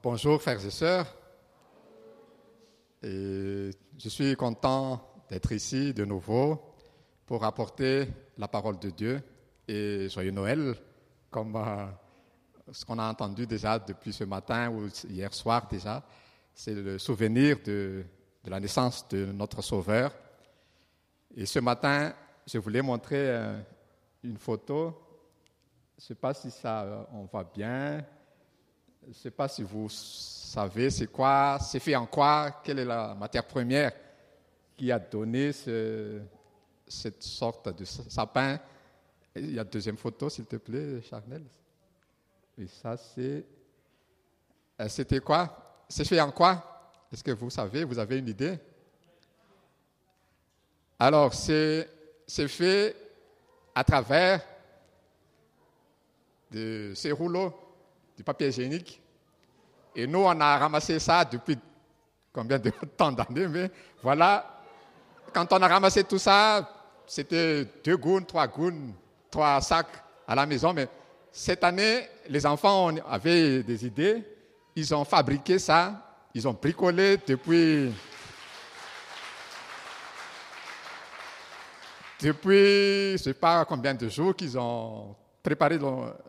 Bonjour frères et sœurs. Et je suis content d'être ici de nouveau pour apporter la parole de Dieu et joyeux Noël, comme euh, ce qu'on a entendu déjà depuis ce matin ou hier soir déjà. C'est le souvenir de, de, la naissance de notre Sauveur. Et ce matin, je voulais montrer euh, une photo. Je ne sais pas si ça, euh, on voit bien. Je ne sais pas si vous savez c'est quoi, c'est fait en quoi, quelle est la matière première qui a donné ce, cette sorte de sapin. Il y a deuxième photo, s'il te plaît, Charnel. Et ça, c'est. Euh, c'était quoi? C'est fait en quoi? Est-ce que vous savez Vous avez une idée? Alors, c'est fait à travers de ces rouleaux du papier hygiénique. Et nous, on a ramassé ça depuis combien de temps d'années, mais voilà, quand on a ramassé tout ça, c'était deux gouttes, trois gouttes, trois sacs à la maison, mais cette année, les enfants avaient des idées, ils ont fabriqué ça, ils ont bricolé depuis... Depuis, je ne sais pas combien de jours qu'ils ont préparé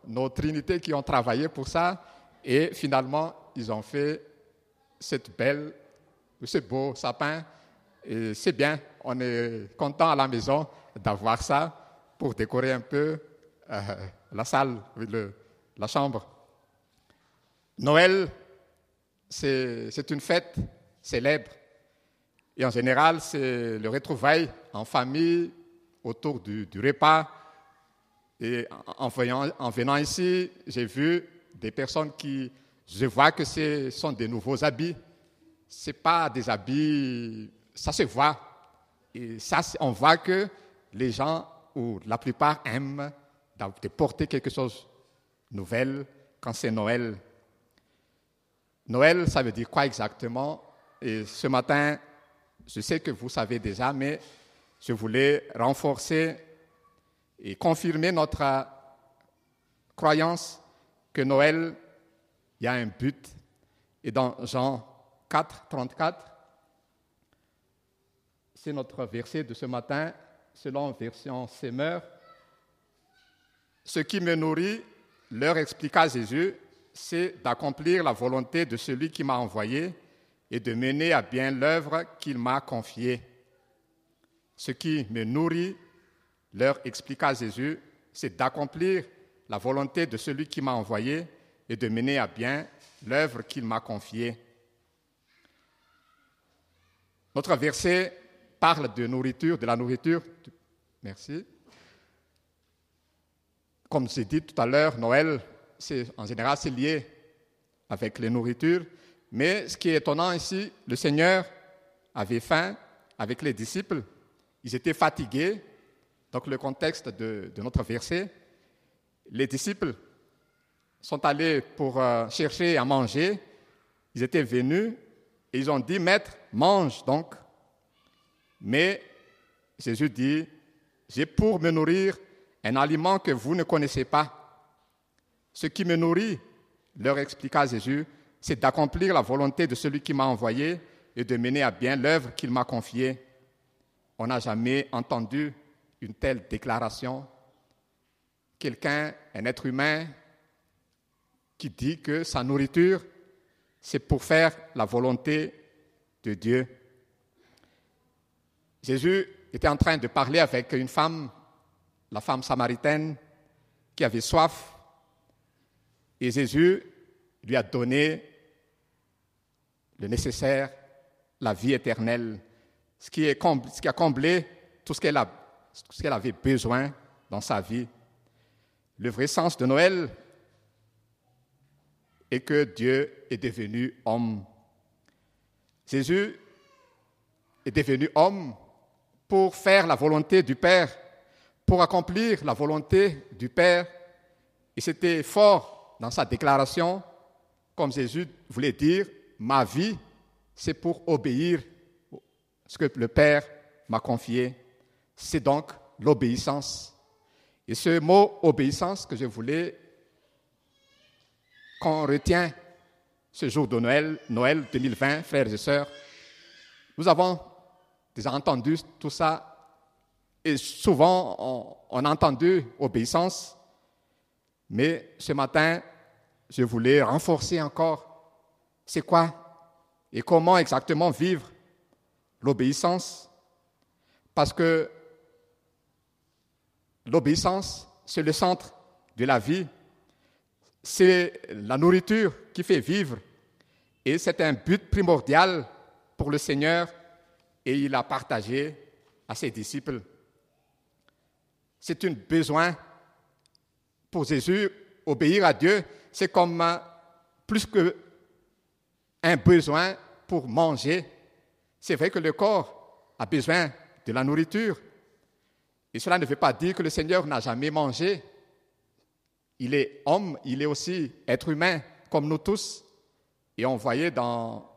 nos trinités qui ont travaillé pour ça. Et finalement, ils ont fait cette belle, ce beau sapin. Et c'est bien, on est content à la maison d'avoir ça pour décorer un peu euh, la salle, le, la chambre. Noël, c'est une fête célèbre. Et en général, c'est le retrouvail en famille autour du, du repas et en, en venant ici, j'ai vu des personnes qui, je vois que ce sont des nouveaux habits. Ce pas des habits, ça se voit. Et ça, on voit que les gens, ou la plupart, aiment de porter quelque chose de nouvel quand c'est Noël. Noël, ça veut dire quoi exactement? Et ce matin, je sais que vous savez déjà, mais je voulais renforcer et confirmer notre croyance que Noël, il y a un but. Et dans Jean 4, 34, c'est notre verset de ce matin, selon version Semeur. Ce qui me nourrit, leur expliqua Jésus, c'est d'accomplir la volonté de celui qui m'a envoyé et de mener à bien l'œuvre qu'il m'a confiée. Ce qui me nourrit, leur expliqua Jésus, c'est d'accomplir la volonté de celui qui m'a envoyé et de mener à bien l'œuvre qu'il m'a confiée. Notre verset parle de nourriture, de la nourriture. Merci. Comme j'ai dit tout à l'heure, Noël, en général, c'est lié avec les nourritures. Mais ce qui est étonnant ici, le Seigneur avait faim avec les disciples. Ils étaient fatigués, donc le contexte de, notre verset, les disciples sont allés pour euh, chercher à manger. Ils étaient venus et ils ont dit, Maître, mange donc. Mais Jésus dit, j'ai pour me nourrir un aliment que vous ne connaissez pas. Ce qui me nourrit, leur expliqua Jésus, c'est d'accomplir la volonté de celui qui m'a envoyé et de mener à bien l'œuvre qu'il m'a confiée. On n'a jamais entendu une telle déclaration. Quelqu'un, un être humain, qui dit que sa nourriture, c'est pour faire la volonté de Dieu. Jésus était en train de parler avec une femme, la femme samaritaine, qui avait soif. Et Jésus lui a donné le nécessaire, la vie éternelle, ce qui, a comblé tout ce qu'elle a ce qu'elle avait besoin dans sa vie. Le vrai sens de Noël est que Dieu est devenu homme. Jésus est devenu homme pour faire la volonté du Père, pour accomplir la volonté du Père. Et c'était fort dans sa déclaration, comme Jésus voulait dire, ma vie, c'est pour obéir ce que le Père m'a confié c'est donc l'obéissance. Et ce mot obéissance que je voulais qu'on retient ce jour de Noël, Noël 2020, frères et sœurs, nous avons déjà entendu tout ça et souvent on, a entendu obéissance, mais ce matin, je voulais renforcer encore c'est quoi et comment exactement vivre l'obéissance, parce que l'obéissance, c'est le centre de la vie, c'est la nourriture qui fait vivre, et c'est un but primordial pour le Seigneur, et il a partagé à ses disciples. C'est un besoin pour Jésus, obéir à Dieu, c'est comme euh, plus que un besoin pour manger. C'est vrai que le corps a besoin de la nourriture. Et cela ne veut pas dire que le Seigneur n'a jamais mangé. Il est homme, il est aussi être humain, comme nous tous. Et on voyait dans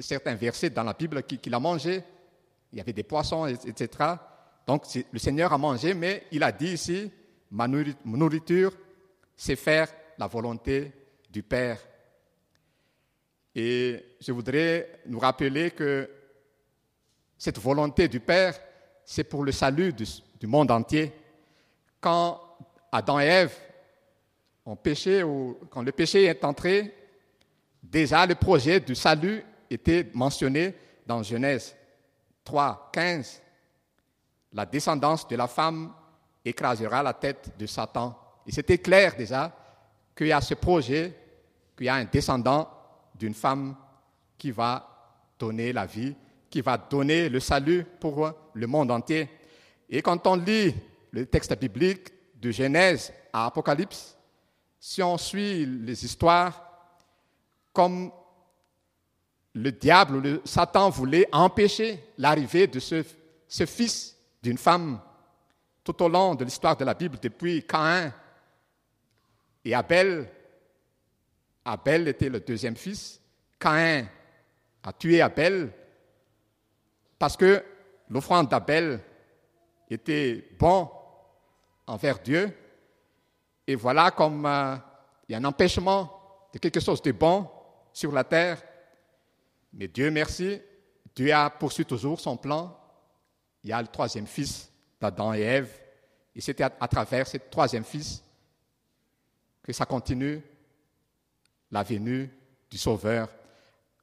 certains versets dans la Bible qu'il a mangé. Il y avait des poissons, etc. Donc le Seigneur a mangé, mais il a dit ici, ma nourriture, c'est faire la volonté du Père. Et je voudrais nous rappeler que cette volonté du Père, c'est pour le salut du, monde entier. Quand Adam et Ève ont péché, ou quand le péché est entré, déjà le projet du salut était mentionné dans Genèse 3, 15. La descendance de la femme écrasera la tête de Satan. Et c'était clair déjà qu'il y a ce projet, qu'il y a un descendant d'une femme qui va donner la vie, qui va donner le salut pour le monde entier. Et quand on lit le texte biblique de Genèse à Apocalypse, si on suit les histoires, comme le diable, le Satan voulait empêcher l'arrivée de ce, ce fils d'une femme tout au long de l'histoire de la Bible, depuis Caïn et Abel, Abel était le deuxième fils. Caïn a tué Abel parce que l'offrande d'Abel était bon envers Dieu. Et voilà comme euh, il y a un empêchement de quelque chose de bon sur la terre. Mais Dieu merci, Dieu a poursuivi toujours son plan. Il y a le troisième fils d'Adam et Ève. Et c'était à, à travers ce troisième fils que ça continue la venue du Sauveur.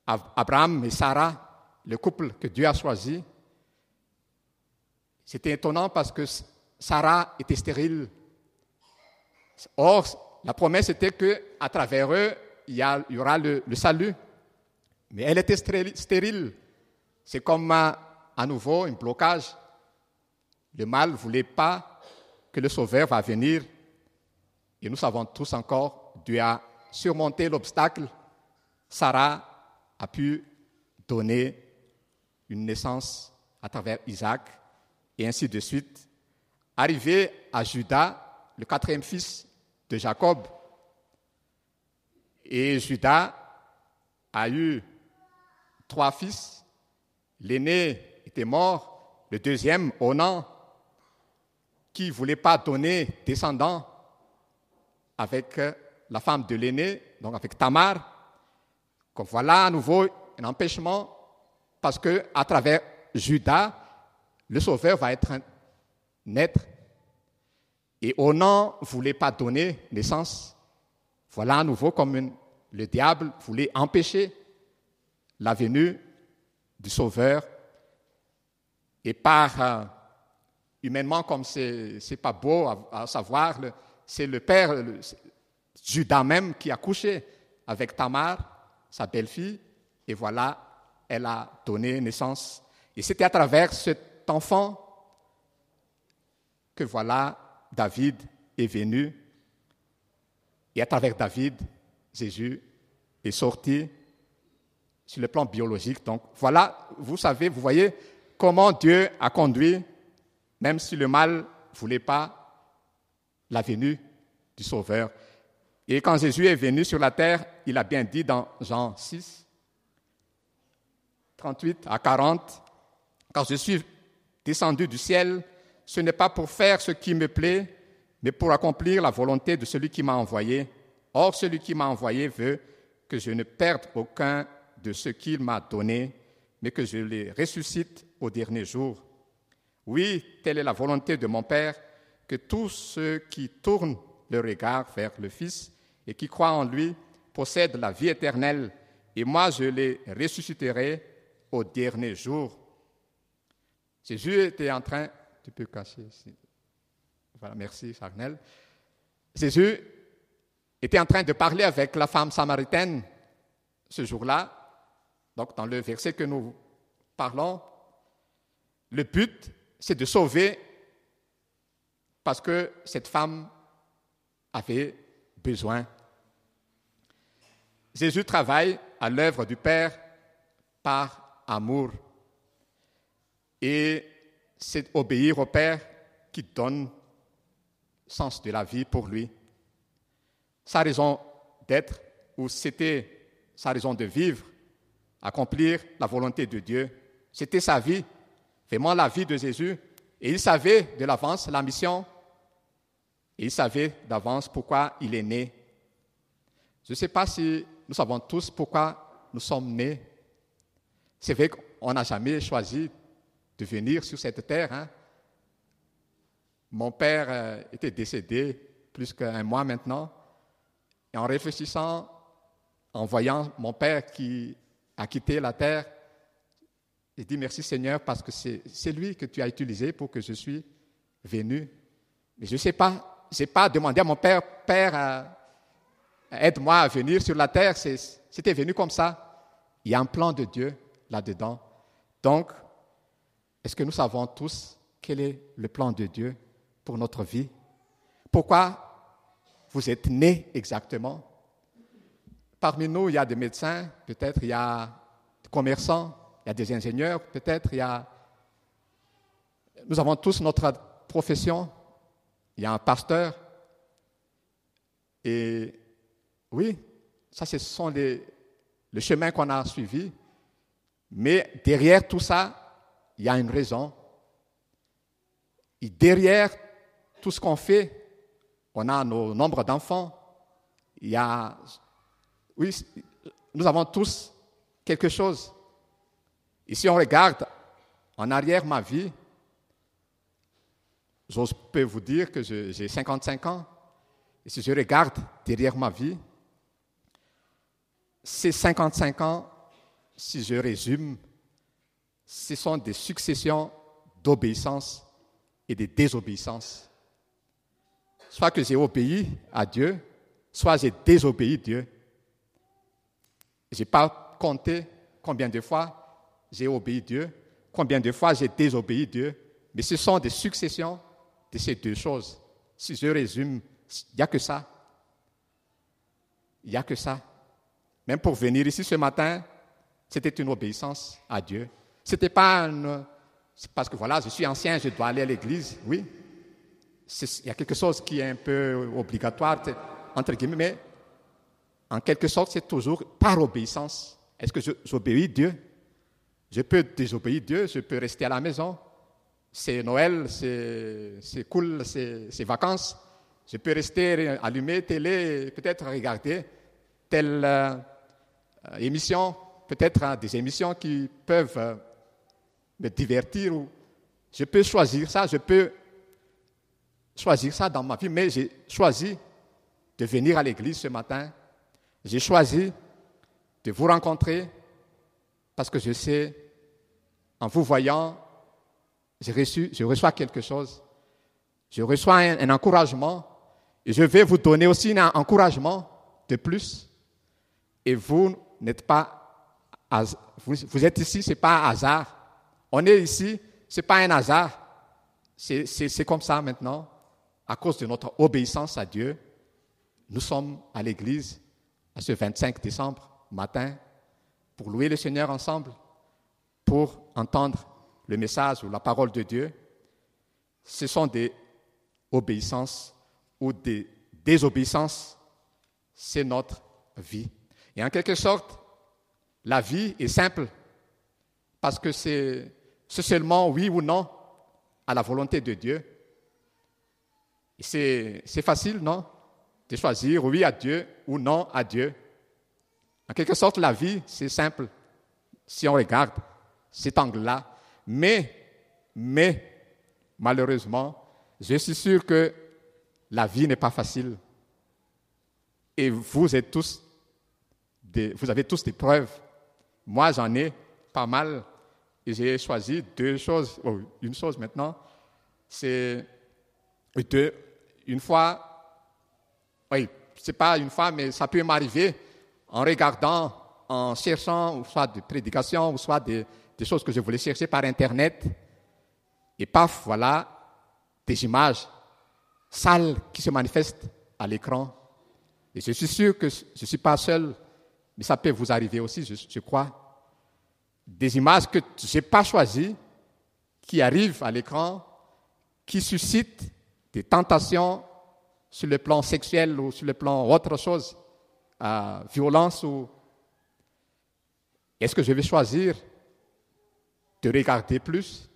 Abraham et Sarah, le couple que Dieu a choisi, c'était étonnant parce que Sarah était stérile. Or, la promesse était que à travers eux, il y, aura le, salut. Mais elle était stérile. C'est comme à, à nouveau un blocage. Le mal ne voulait pas que le Sauveur va venir. Et nous savons tous encore, Dieu a surmonter l'obstacle, Sarah a pu donner une naissance à travers Isaac et ainsi de suite. Arrivé à Judas, le quatrième fils de Jacob, et Judas a eu trois fils. L'aîné était mort, le deuxième, Onan, qui ne voulait pas donner descendant avec la femme de l'aîné, donc avec Tamar. Donc voilà à nouveau un empêchement parce que à travers Judas, le Sauveur va être naître. Et Onan ne voulait pas donner naissance. Voilà à nouveau comme le diable voulait empêcher la venue du Sauveur. Et par euh, humainement, comme c'est n'est pas beau à, savoir, c'est le père, Judas même qui a couché avec Tamar, sa belle-fille, et voilà, elle a donné naissance. Et c'était à travers cet enfant que voilà, David est venu. Et à travers David, Jésus est sorti sur le plan biologique. Donc voilà, vous savez, vous voyez comment Dieu a conduit, même si le mal ne voulait pas, la venue du Sauveur. Et quand Jésus est venu sur la terre, il a bien dit dans Jean 6, 38 à 40, Quand je suis descendu du ciel, ce n'est pas pour faire ce qui me plaît, mais pour accomplir la volonté de celui qui m'a envoyé. Or, celui qui m'a envoyé veut que je ne perde aucun de ce qu'il m'a donné, mais que je les ressuscite au dernier jour. Oui, telle est la volonté de mon Père, que tous ceux qui tournent le regard vers le Fils et qui croient en lui possèdent la vie éternelle, et moi je les ressusciterai au dernier jour. Jésus était en train, tu peux cacher. Voilà, merci. Jésus était en train de parler avec la femme samaritaine ce jour-là. Donc, dans le verset que nous parlons, le but, c'est de sauver parce que cette femme avait besoin. Jésus travaille à l'œuvre du Père par amour. Et c'est obéir au Père qui donne sens de la vie pour lui. Sa raison d'être, ou c'était sa raison de vivre, accomplir la volonté de Dieu. C'était sa vie, vraiment la vie de Jésus. Et il savait de l'avance la mission. Et il savait d'avance pourquoi il est né. Je ne sais pas si nous savons tous pourquoi nous sommes nés. C'est vrai qu'on n'a jamais choisi venir sur cette terre. Hein. Mon père euh, était décédé plus qu'un mois maintenant. Et en réfléchissant, en voyant mon père qui a quitté la terre, j'ai dit merci Seigneur parce que c'est lui que tu as utilisé pour que je suis venu. Mais je ne sais pas, je n'ai pas demandé à mon père, Père, euh, aide-moi à venir sur la terre. C'était venu comme ça. Il y a un plan de Dieu là-dedans. Donc, est-ce que nous savons tous quel est le plan de Dieu pour notre vie? Pourquoi vous êtes nés exactement? Parmi nous, il y a des médecins, peut-être il y a des commerçants, il y a des ingénieurs, peut-être il y a... Nous avons tous notre profession. Il y a un pasteur. Et oui, ça, ce sont les, le chemin qu'on a suivi. Mais derrière tout ça, il y a une raison. Derrière tout ce qu'on fait, on a nos nombres d'enfants. Il y a, oui, nous avons tous quelque chose. Et si on regarde en arrière ma vie, je peux vous dire que j'ai 55 ans. Et si je regarde derrière ma vie, ces 55 ans, si je résume, ce sont des successions d'obéissance et de désobéissance. Soit que j'ai obéi à Dieu, soit j'ai désobéi Dieu. Je n'ai pas compté combien de fois j'ai obéi Dieu, combien de fois j'ai désobéi Dieu, mais ce sont des successions de ces deux choses. Si je résume, il n'y a que ça. Il n'y a que ça. Même pour venir ici ce matin, c'était une obéissance à Dieu. C'était pas parce que voilà, je suis ancien, je dois aller à l'église. Oui, il y a quelque chose qui est un peu obligatoire, entre guillemets, mais en quelque sorte, c'est toujours par obéissance. Est-ce que j'obéis Dieu? Je peux désobéir Dieu, je peux rester à la maison. C'est Noël, c'est cool, c'est vacances. Je peux rester allumé télé, peut-être regarder telle euh, émission, peut-être hein, des émissions qui peuvent euh, me divertir. Ou je peux choisir ça, je peux choisir ça dans ma vie, mais j'ai choisi de venir à l'église ce matin. J'ai choisi de vous rencontrer parce que je sais, en vous voyant, j'ai reçu, je reçois quelque chose. Je reçois un, encouragement et je vais vous donner aussi un encouragement de plus. Et vous n'êtes pas, vous êtes ici, ce n'est pas un hasard. On est ici, ce n'est pas un hasard. C'est comme ça maintenant. À cause de notre obéissance à Dieu, nous sommes à l'église à ce 25 décembre matin pour louer le Seigneur ensemble, pour entendre le message ou la parole de Dieu. Ce sont des obéissances ou des désobéissances. C'est notre vie. Et en quelque sorte, la vie est simple parce que c'est c'est seulement oui ou non à la volonté de Dieu. C'est facile, non? De choisir oui à Dieu ou non à Dieu. En quelque sorte, la vie, c'est simple. Si on regarde cet angle-là. Mais, mais, malheureusement, je suis sûr que la vie n'est pas facile. Et vous êtes tous, vous avez tous des preuves. Moi, j'en ai pas mal. Et j'ai choisi deux choses, oh, une chose maintenant. C'est une fois, oui, c'est pas une fois, mais ça peut m'arriver en regardant, en cherchant, soit des prédications, ou soit des, choses que je voulais chercher par Internet. Et paf, voilà des images sales qui se manifestent à l'écran. Et je suis sûr que je ne suis pas seul, mais ça peut vous arriver aussi, je crois. Des images que je n'ai pas choisies, qui arrivent à l'écran, qui suscitent des tentations sur le plan sexuel ou sur le plan autre chose, violence ou... Est-ce que je vais choisir de regarder plus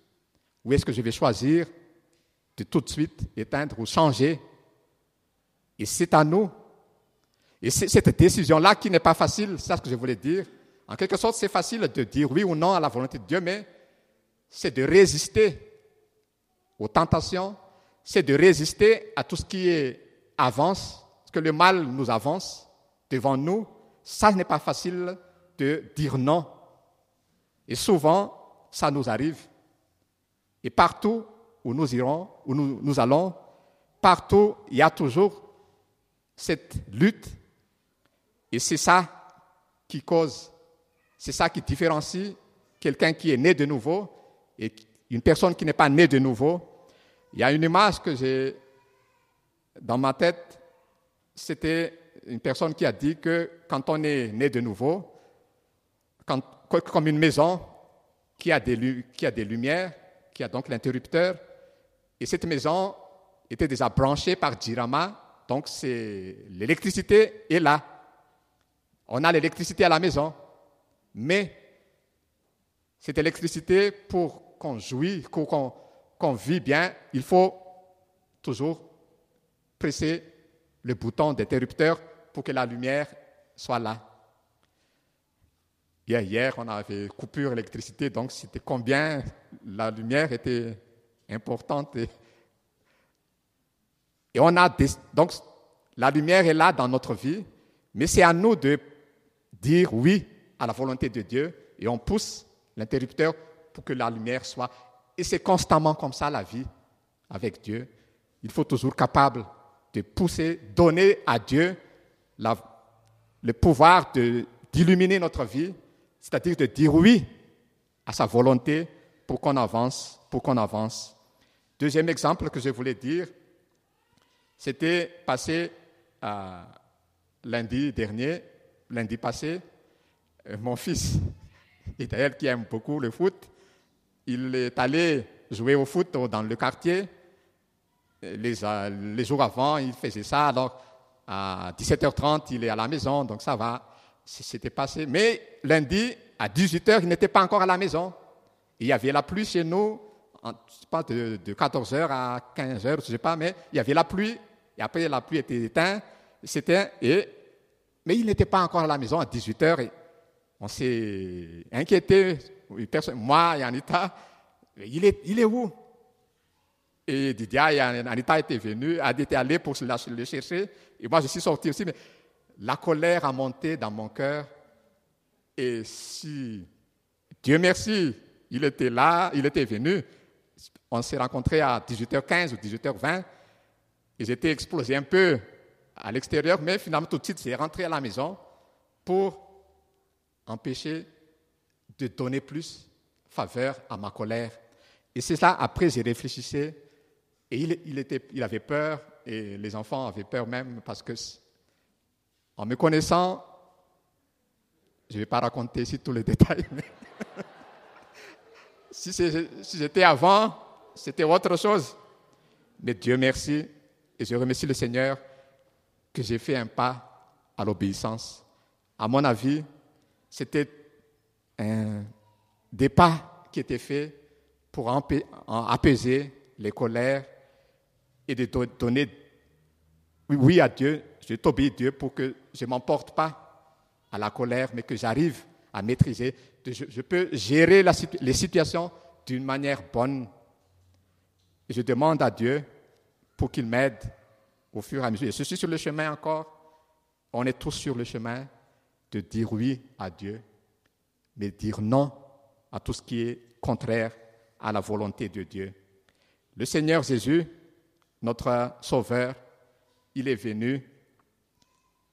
ou est-ce que je vais choisir de tout de suite éteindre ou changer? Et c'est à nous. Et c'est cette décision-là qui n'est pas facile, c'est ce que je voulais dire. En quelque sorte, c'est facile de dire oui ou non à la volonté de Dieu, mais c'est de résister aux tentations, c'est de résister à tout ce qui avance, ce que le mal nous avance devant nous. Ça n'est pas facile de dire non. Et souvent, ça nous arrive. Et partout où nous irons, où nous allons, partout, il y a toujours cette lutte. Et c'est ça qui cause, c'est ça qui différencie quelqu'un qui est né de nouveau et une personne qui n'est pas née de nouveau. Il y a une image que j'ai dans ma tête, c'était une personne qui a dit que quand on est né de nouveau, comme une maison qui a, des, qui a des lumières, qui a donc l'interrupteur, et cette maison était déjà branchée par Dirama, donc c'est l'électricité est là. On a l'électricité à la maison, mais cette électricité, pour qu'on jouisse, qu'on qu'on vit bien, il faut toujours presser le bouton d'interrupteur pour que la lumière soit là. Hier, hier, on avait coupure d'électricité, donc c'était combien la lumière était importante. Et, on a donc la lumière est là dans notre vie, mais c'est à nous de dire oui à la volonté de Dieu et on pousse l'interrupteur pour que la lumière soit et c'est constamment comme ça la vie avec Dieu. Il faut toujours capable de pousser, donner à Dieu le pouvoir d'illuminer notre vie, c'est-à-dire de dire oui à sa volonté pour qu'on avance, pour qu'on avance. Deuxième exemple que je voulais dire, c'était passé à lundi dernier, lundi passé, euh, mon fils, d'ailleurs qui aime beaucoup le foot, il est allé jouer au foot dans le quartier. Les, euh, les jours avant, il faisait ça. Alors, à 17h30, il est à la maison, donc ça va. C'était passé. Mais lundi, à 18h, il n'était pas encore à la maison. Il y avait la pluie chez nous, pas de, 14h à 15h, je ne sais pas, mais il y avait la pluie. Et après, la pluie était éteinte. C'était, mais il n'était pas encore à la maison à 18h. Et on s'est inquiété. Moi et Anita, il est, il est où? Et Didia et Anita étaient venus, a été allés pour le chercher, et moi je suis sorti aussi, mais la colère a monté dans mon cœur, et si, Dieu merci, il était là, il était venu, on s'est rencontrés à 18h15 ou 18h20, et j'étais explosé un peu à l'extérieur, mais finalement tout de suite j'ai rentré à la maison pour empêcher de donner plus faveur à ma colère. Et c'est ça, après, j'ai réfléchi et il, avait peur, et les enfants avaient peur même, parce que, en me connaissant, je ne vais pas raconter ici tous les détails, mais si j'étais avant, c'était autre chose. Mais Dieu merci, et je remercie le Seigneur que j'ai fait un pas à l'obéissance. À mon avis, c'était des pas qui étaient faits pour apaiser les colères et de donner oui, à Dieu, je t'obéis Dieu pour que je ne m'emporte pas à la colère, mais que j'arrive à maîtriser. Je, peux gérer les situations d'une manière bonne. Je demande à Dieu pour qu'il m'aide au fur et à mesure. Je suis sur le chemin encore. On est tous sur le chemin de dire oui à Dieu, mais dire non à tout ce qui est contraire à la volonté de Dieu. Le Seigneur Jésus, notre Sauveur, il est venu,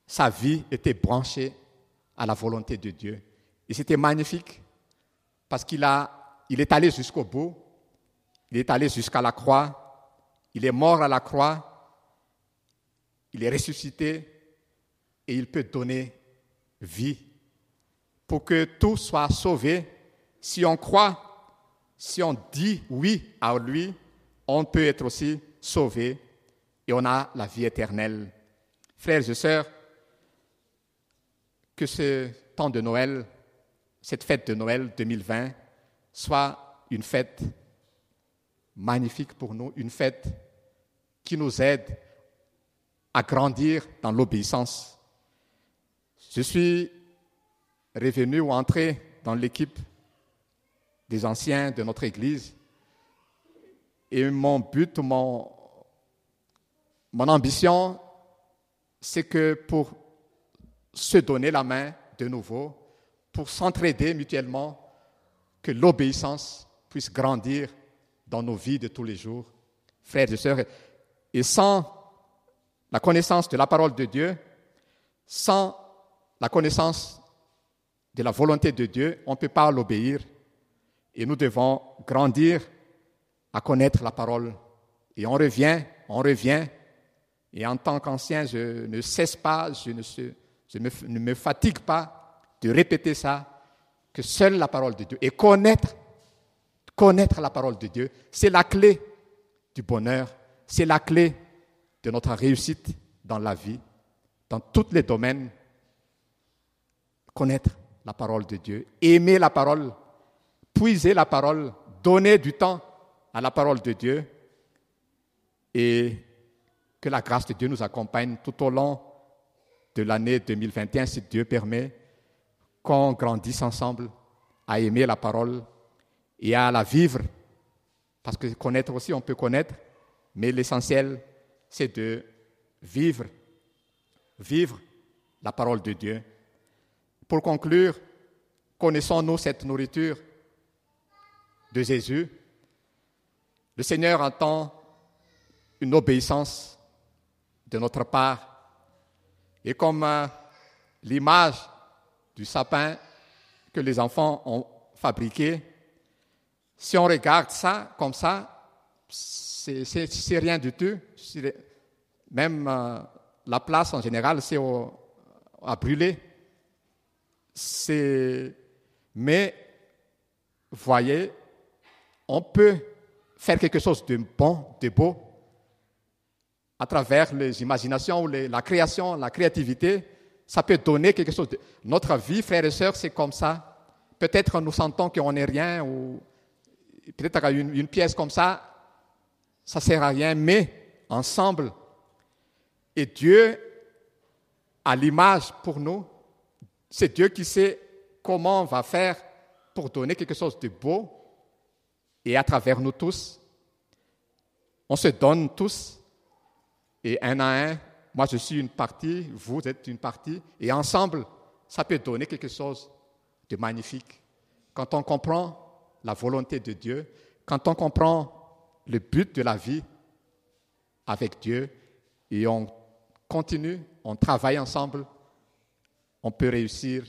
sa vie était branchée à la volonté de Dieu. Et c'était magnifique parce qu'il il est allé jusqu'au bout, il est allé jusqu'à la croix, il est mort à la croix, il est ressuscité et il peut donner vie pour que tout soit sauvé. Si on croit, si on dit oui à lui, on peut être aussi sauvé et on a la vie éternelle. Frères et sœurs, que ce temps de Noël, cette fête de Noël 2020, soit une fête magnifique pour nous, une fête qui nous aide à grandir dans l'obéissance. Je suis revenu ou entré dans l'équipe des anciens de notre Église et mon but, mon, mon ambition, c'est que pour se donner la main de nouveau, pour s'entraider mutuellement, que l'obéissance puisse grandir dans nos vies de tous les jours, frères et sœurs. Et sans la connaissance de la parole de Dieu, sans la connaissance de la volonté de Dieu, on ne peut pas l'obéir. Et nous devons grandir à connaître la parole. Et on revient, on revient. Et en tant qu'ancien, je ne cesse pas, je, ne, ne me fatigue pas de répéter ça, que seule la parole de Dieu. Et connaître, connaître la parole de Dieu, c'est la clé du bonheur, c'est la clé de notre réussite dans la vie, dans tous les domaines. Connaître la parole de Dieu, aimer la parole, puiser la parole, donner du temps à la parole de Dieu et que la grâce de Dieu nous accompagne tout au long de l'année 2021, si Dieu permet, qu'on grandisse ensemble à aimer la parole et à la vivre. Parce que connaître aussi, on peut connaître, mais l'essentiel, c'est de vivre, vivre la parole de Dieu. Pour conclure, connaissons-nous cette nourriture de Jésus? Le Seigneur entend une obéissance de notre part. Et comme euh, l'image du sapin que les enfants ont fabriqué, si on regarde ça comme ça, c'est rien du tout. Même euh, la place en général, c'est à brûler. Mais, voyez, on peut faire quelque chose de bon, de beau, à travers les imaginations ou la création, la créativité, ça peut donner quelque chose. Notre vie, frères et sœurs, c'est comme ça. Peut-être nous sentons qu'on n'est rien, ou peut-être une, une pièce comme ça, ça sert à rien, mais ensemble, et Dieu a l'image pour nous, c'est Dieu qui sait comment on va faire pour donner quelque chose de beau, et à travers nous tous. On se donne tous, et un à un, moi je suis une partie, vous êtes une partie, et ensemble, ça peut donner quelque chose de magnifique. Quand on comprend la volonté de Dieu, quand on comprend le but de la vie avec Dieu, et on continue, on travaille ensemble, on peut réussir.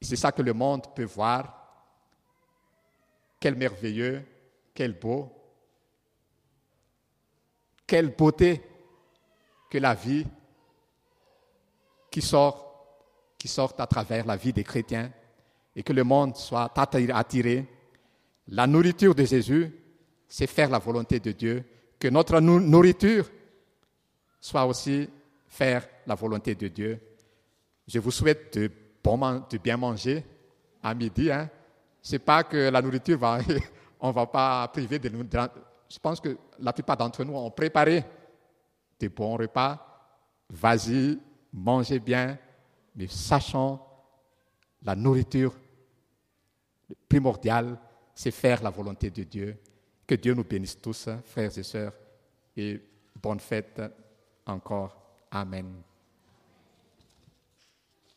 C'est ça que le monde peut voir quel merveilleux, quel beau, quelle beauté que la vie qui sort, qui sort à travers la vie des chrétiens et que le monde soit attiré. La nourriture de Jésus, c'est faire la volonté de Dieu. Que notre nourriture soit aussi faire la volonté de Dieu. Je vous souhaite de, bien manger à midi. Hein? c'est pas que la nourriture va, on va pas priver de nous. Je pense que la plupart d'entre nous ont préparé des bons repas. Vas-y, mangez bien, mais sachant la nourriture primordiale, c'est faire la volonté de Dieu. Que Dieu nous bénisse tous, frères et sœurs, et bonne fête encore. Amen.